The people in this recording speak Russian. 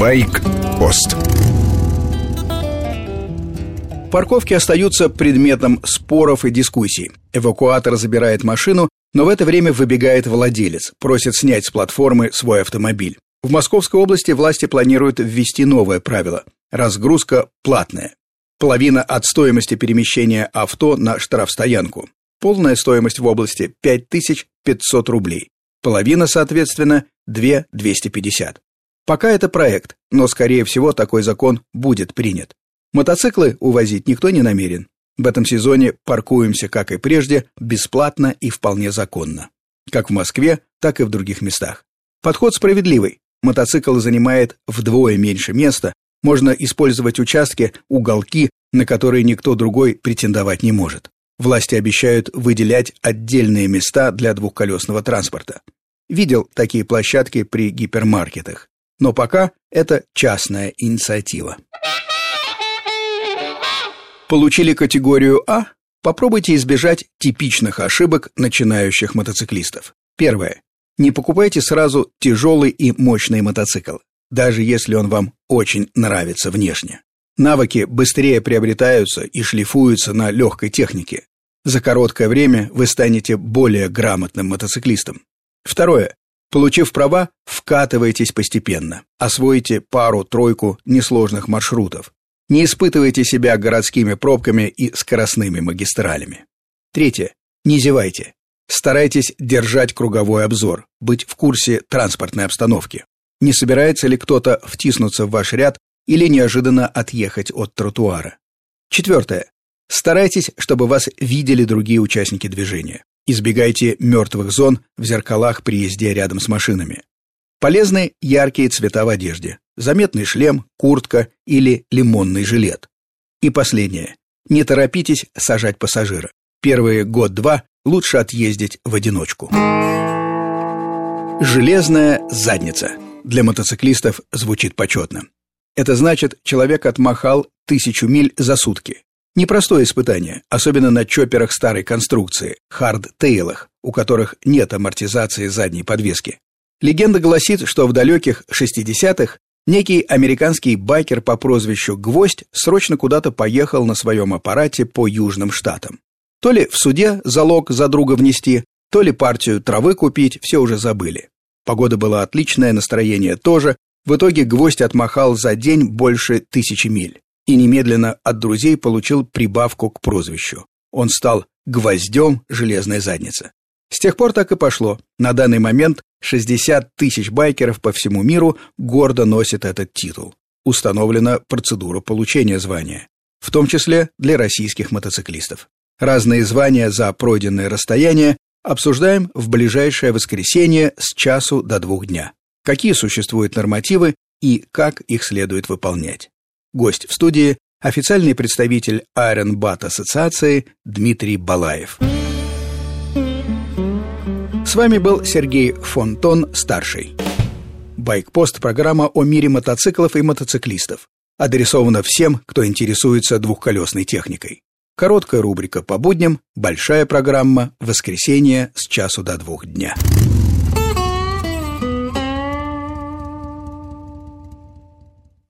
Байк-пост Парковки остаются предметом споров и дискуссий. Эвакуатор забирает машину, но в это время выбегает владелец, просит снять с платформы свой автомобиль. В Московской области власти планируют ввести новое правило – разгрузка платная. Половина от стоимости перемещения авто на штрафстоянку. Полная стоимость в области 5500 рублей. Половина, соответственно, 2250. Пока это проект, но, скорее всего, такой закон будет принят. Мотоциклы увозить никто не намерен. В этом сезоне паркуемся, как и прежде, бесплатно и вполне законно. Как в Москве, так и в других местах. Подход справедливый. Мотоцикл занимает вдвое меньше места, можно использовать участки, уголки, на которые никто другой претендовать не может. Власти обещают выделять отдельные места для двухколесного транспорта. Видел такие площадки при гипермаркетах. Но пока это частная инициатива. Получили категорию А? Попробуйте избежать типичных ошибок начинающих мотоциклистов. Первое. Не покупайте сразу тяжелый и мощный мотоцикл, даже если он вам очень нравится внешне. Навыки быстрее приобретаются и шлифуются на легкой технике. За короткое время вы станете более грамотным мотоциклистом. Второе. Получив права, вкатывайтесь постепенно. Освоите пару-тройку несложных маршрутов. Не испытывайте себя городскими пробками и скоростными магистралями. Третье. Не зевайте. Старайтесь держать круговой обзор, быть в курсе транспортной обстановки. Не собирается ли кто-то втиснуться в ваш ряд или неожиданно отъехать от тротуара. Четвертое. Старайтесь, чтобы вас видели другие участники движения. Избегайте мертвых зон в зеркалах при езде рядом с машинами. Полезны яркие цвета в одежде. Заметный шлем, куртка или лимонный жилет. И последнее. Не торопитесь сажать пассажира. Первые год-два лучше отъездить в одиночку. Железная задница. Для мотоциклистов звучит почетно. Это значит, человек отмахал тысячу миль за сутки. Непростое испытание, особенно на чопперах старой конструкции, хардтейлах, у которых нет амортизации задней подвески. Легенда гласит, что в далеких 60-х некий американский байкер по прозвищу Гвоздь срочно куда-то поехал на своем аппарате по южным штатам. То ли в суде залог за друга внести, то ли партию травы купить, все уже забыли. Погода была отличная, настроение тоже, в итоге гвоздь отмахал за день больше тысячи миль и немедленно от друзей получил прибавку к прозвищу. Он стал гвоздем железной задницы. С тех пор так и пошло. На данный момент 60 тысяч байкеров по всему миру гордо носят этот титул. Установлена процедура получения звания, в том числе для российских мотоциклистов. Разные звания за пройденное расстояние обсуждаем в ближайшее воскресенье с часу до двух дня какие существуют нормативы и как их следует выполнять. Гость в студии – официальный представитель Iron Bat Ассоциации Дмитрий Балаев. С вами был Сергей Фонтон, старший. Байкпост – программа о мире мотоциклов и мотоциклистов. Адресована всем, кто интересуется двухколесной техникой. Короткая рубрика по будням, большая программа воскресенье с часу до двух дня.